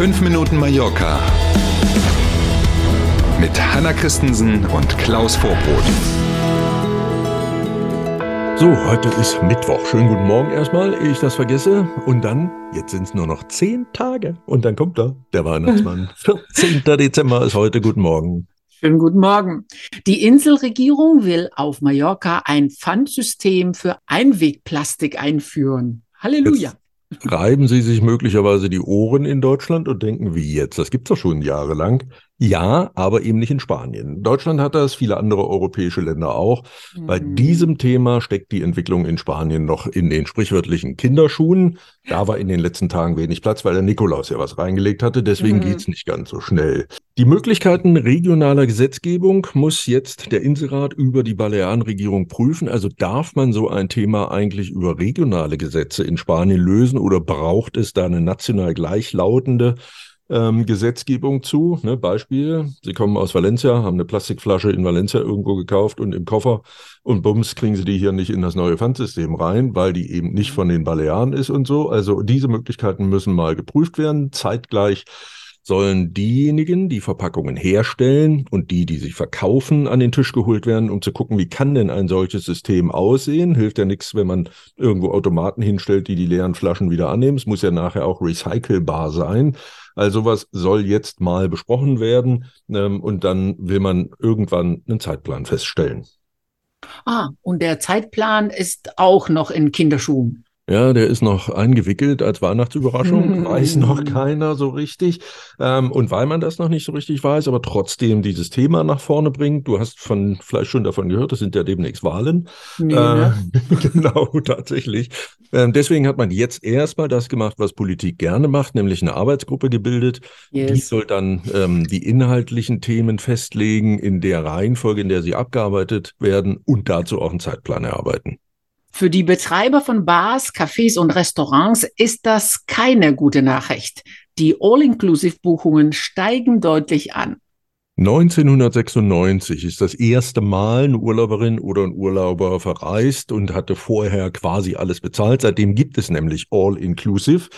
5 Minuten Mallorca mit Hanna Christensen und Klaus Vorbrot. So, heute ist Mittwoch. Schönen guten Morgen erstmal, ehe ich das vergesse. Und dann, jetzt sind es nur noch zehn Tage. Und dann kommt er, der Weihnachtsmann. 14. Dezember ist heute. Guten Morgen. Schönen guten Morgen. Die Inselregierung will auf Mallorca ein Pfandsystem für Einwegplastik einführen. Halleluja. Jetzt reiben Sie sich möglicherweise die Ohren in Deutschland und denken, wie jetzt? Das gibt's doch schon jahrelang. Ja, aber eben nicht in Spanien. Deutschland hat das, viele andere europäische Länder auch. Mhm. Bei diesem Thema steckt die Entwicklung in Spanien noch in den sprichwörtlichen Kinderschuhen. Da war in den letzten Tagen wenig Platz, weil der Nikolaus ja was reingelegt hatte. Deswegen mhm. geht's nicht ganz so schnell. Die Möglichkeiten regionaler Gesetzgebung muss jetzt der Inselrat über die Balearenregierung prüfen. Also darf man so ein Thema eigentlich über regionale Gesetze in Spanien lösen oder braucht es da eine national gleichlautende ähm, Gesetzgebung zu. Ne, Beispiel, Sie kommen aus Valencia, haben eine Plastikflasche in Valencia irgendwo gekauft und im Koffer und bums kriegen Sie die hier nicht in das neue Pfandsystem rein, weil die eben nicht von den Balearen ist und so. Also diese Möglichkeiten müssen mal geprüft werden. Zeitgleich sollen diejenigen, die Verpackungen herstellen und die, die sie verkaufen, an den Tisch geholt werden, um zu gucken, wie kann denn ein solches System aussehen. Hilft ja nichts, wenn man irgendwo Automaten hinstellt, die die leeren Flaschen wieder annehmen. Es muss ja nachher auch recycelbar sein. Also was soll jetzt mal besprochen werden ähm, und dann will man irgendwann einen Zeitplan feststellen. Ah, und der Zeitplan ist auch noch in Kinderschuhen. Ja, der ist noch eingewickelt als Weihnachtsüberraschung, weiß noch keiner so richtig. Ähm, und weil man das noch nicht so richtig weiß, aber trotzdem dieses Thema nach vorne bringt, du hast von vielleicht schon davon gehört, es sind ja demnächst Wahlen. Nee, ne? äh, genau, tatsächlich. Ähm, deswegen hat man jetzt erstmal das gemacht, was Politik gerne macht, nämlich eine Arbeitsgruppe gebildet. Yes. Die soll dann ähm, die inhaltlichen Themen festlegen in der Reihenfolge, in der sie abgearbeitet werden und dazu auch einen Zeitplan erarbeiten. Für die Betreiber von Bars, Cafés und Restaurants ist das keine gute Nachricht. Die All-Inclusive-Buchungen steigen deutlich an. 1996 ist das erste Mal eine Urlauberin oder ein Urlauber verreist und hatte vorher quasi alles bezahlt. Seitdem gibt es nämlich All-Inclusive.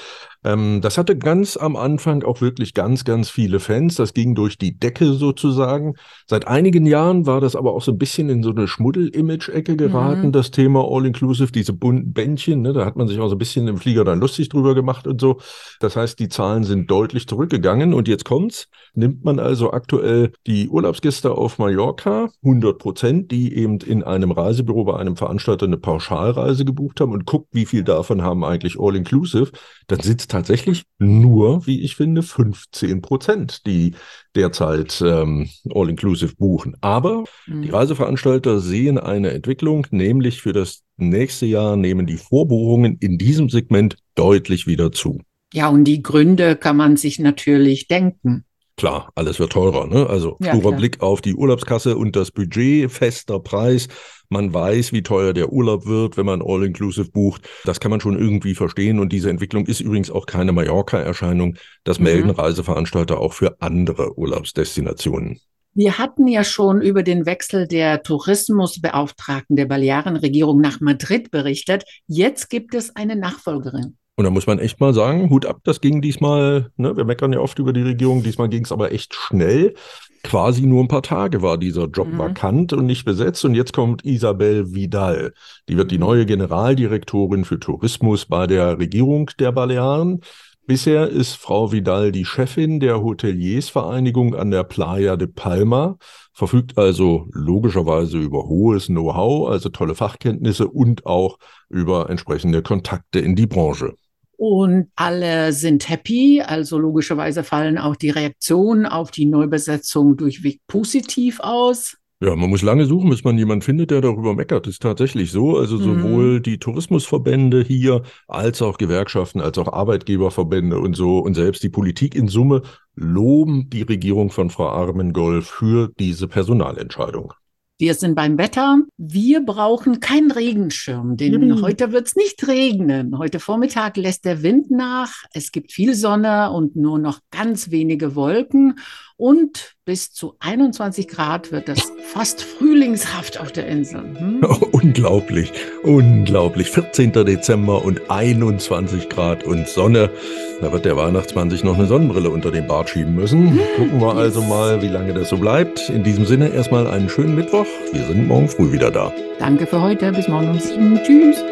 Ähm, das hatte ganz am Anfang auch wirklich ganz, ganz viele Fans. Das ging durch die Decke sozusagen. Seit einigen Jahren war das aber auch so ein bisschen in so eine Schmuddel-Image-Ecke geraten, mhm. das Thema All-Inclusive, diese bunten Bändchen. Ne? Da hat man sich auch so ein bisschen im Flieger dann lustig drüber gemacht und so. Das heißt, die Zahlen sind deutlich zurückgegangen. Und jetzt kommt's. Nimmt man also aktuell die Urlaubsgäste auf Mallorca, 100 Prozent, die eben in einem Reisebüro bei einem Veranstalter eine Pauschalreise gebucht haben und guckt, wie viel davon haben eigentlich All-Inclusive, dann sitzt tatsächlich nur, wie ich finde, 15 Prozent, die derzeit ähm, All-Inclusive buchen. Aber mhm. die Reiseveranstalter sehen eine Entwicklung, nämlich für das nächste Jahr nehmen die Vorbuchungen in diesem Segment deutlich wieder zu. Ja, und die Gründe kann man sich natürlich denken. Klar, alles wird teurer. Ne? Also ja, sturer Blick auf die Urlaubskasse und das Budget, fester Preis. Man weiß, wie teuer der Urlaub wird, wenn man All-Inclusive bucht. Das kann man schon irgendwie verstehen. Und diese Entwicklung ist übrigens auch keine Mallorca-Erscheinung. Das mhm. melden Reiseveranstalter auch für andere Urlaubsdestinationen. Wir hatten ja schon über den Wechsel der Tourismusbeauftragten der Balearenregierung nach Madrid berichtet. Jetzt gibt es eine Nachfolgerin. Und da muss man echt mal sagen, Hut ab, das ging diesmal, ne, wir meckern ja oft über die Regierung, diesmal ging es aber echt schnell. Quasi nur ein paar Tage war dieser Job mhm. vakant und nicht besetzt. Und jetzt kommt Isabel Vidal. Die wird die neue Generaldirektorin für Tourismus bei der Regierung der Balearen. Bisher ist Frau Vidal die Chefin der Hoteliersvereinigung an der Playa de Palma, verfügt also logischerweise über hohes Know-how, also tolle Fachkenntnisse und auch über entsprechende Kontakte in die Branche. Und alle sind happy, also logischerweise fallen auch die Reaktionen auf die Neubesetzung durchweg positiv aus. Ja, man muss lange suchen, bis man jemanden findet, der darüber meckert. Das ist tatsächlich so. Also mhm. sowohl die Tourismusverbände hier, als auch Gewerkschaften, als auch Arbeitgeberverbände und so und selbst die Politik in Summe loben die Regierung von Frau Armengol für diese Personalentscheidung. Wir sind beim Wetter. Wir brauchen keinen Regenschirm, denn mhm. heute wird es nicht regnen. Heute Vormittag lässt der Wind nach. Es gibt viel Sonne und nur noch ganz wenige Wolken. Und bis zu 21 Grad wird es fast frühlingshaft auf der Insel. Hm? unglaublich, unglaublich. 14. Dezember und 21 Grad und Sonne. Da wird der Weihnachtsmann sich noch eine Sonnenbrille unter den Bart schieben müssen. Gucken wir also mal, wie lange das so bleibt. In diesem Sinne erstmal einen schönen Mittwoch. Wir sind morgen früh wieder da. Danke für heute. Bis morgen um sieben. Tschüss.